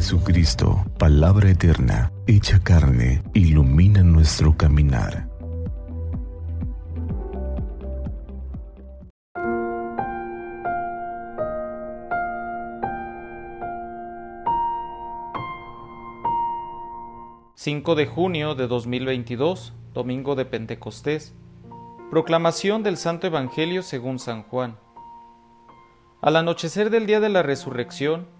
Jesucristo, palabra eterna, hecha carne, ilumina nuestro caminar. ...5 de junio de 2022, Domingo de Pentecostés... ...proclamación del Santo Evangelio según San Juan... Al anochecer del día de la resurrección,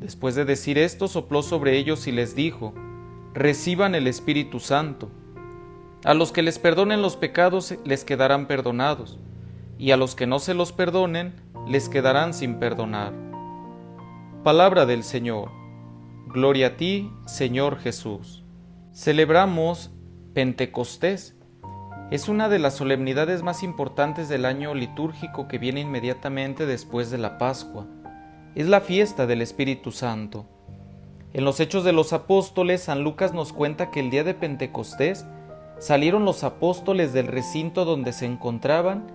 Después de decir esto, sopló sobre ellos y les dijo, Reciban el Espíritu Santo. A los que les perdonen los pecados les quedarán perdonados, y a los que no se los perdonen les quedarán sin perdonar. Palabra del Señor. Gloria a ti, Señor Jesús. Celebramos Pentecostés. Es una de las solemnidades más importantes del año litúrgico que viene inmediatamente después de la Pascua es la fiesta del Espíritu Santo. En los Hechos de los Apóstoles, San Lucas nos cuenta que el día de Pentecostés salieron los apóstoles del recinto donde se encontraban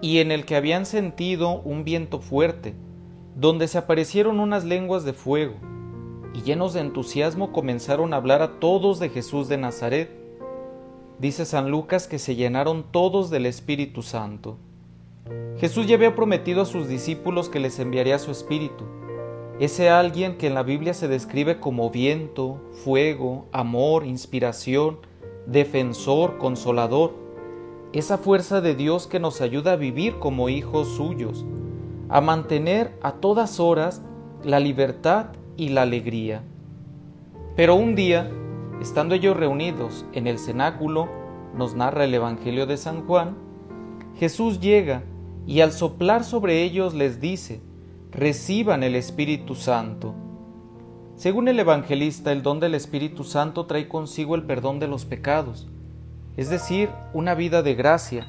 y en el que habían sentido un viento fuerte, donde se aparecieron unas lenguas de fuego, y llenos de entusiasmo comenzaron a hablar a todos de Jesús de Nazaret. Dice San Lucas que se llenaron todos del Espíritu Santo. Jesús ya había prometido a sus discípulos que les enviaría su Espíritu, ese alguien que en la Biblia se describe como viento, fuego, amor, inspiración, defensor, consolador, esa fuerza de Dios que nos ayuda a vivir como hijos suyos, a mantener a todas horas la libertad y la alegría. Pero un día, estando ellos reunidos en el cenáculo, nos narra el Evangelio de San Juan, Jesús llega y al soplar sobre ellos les dice, reciban el Espíritu Santo. Según el evangelista, el don del Espíritu Santo trae consigo el perdón de los pecados, es decir, una vida de gracia.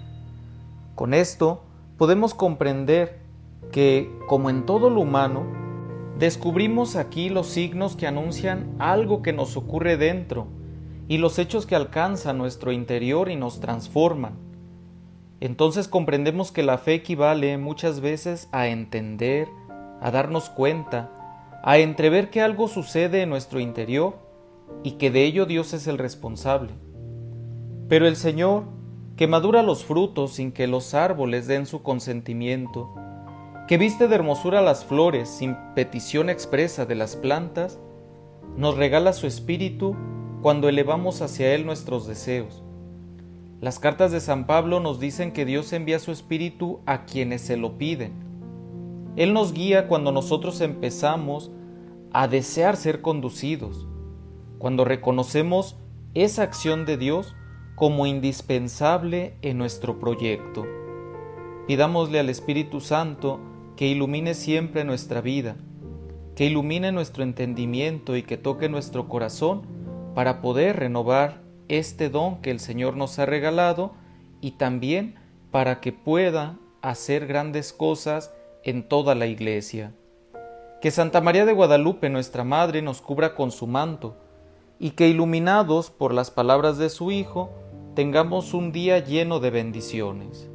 Con esto podemos comprender que, como en todo lo humano, descubrimos aquí los signos que anuncian algo que nos ocurre dentro y los hechos que alcanzan nuestro interior y nos transforman. Entonces comprendemos que la fe equivale muchas veces a entender, a darnos cuenta, a entrever que algo sucede en nuestro interior y que de ello Dios es el responsable. Pero el Señor, que madura los frutos sin que los árboles den su consentimiento, que viste de hermosura las flores sin petición expresa de las plantas, nos regala su espíritu cuando elevamos hacia Él nuestros deseos las cartas de San Pablo nos dicen que Dios envía su Espíritu a quienes se lo piden. Él nos guía cuando nosotros empezamos a desear ser conducidos, cuando reconocemos esa acción de Dios como indispensable en nuestro proyecto. Pidámosle al Espíritu Santo que ilumine siempre nuestra vida, que ilumine nuestro entendimiento y que toque nuestro corazón para poder renovar este don que el Señor nos ha regalado y también para que pueda hacer grandes cosas en toda la iglesia. Que Santa María de Guadalupe, nuestra Madre, nos cubra con su manto, y que iluminados por las palabras de su Hijo, tengamos un día lleno de bendiciones.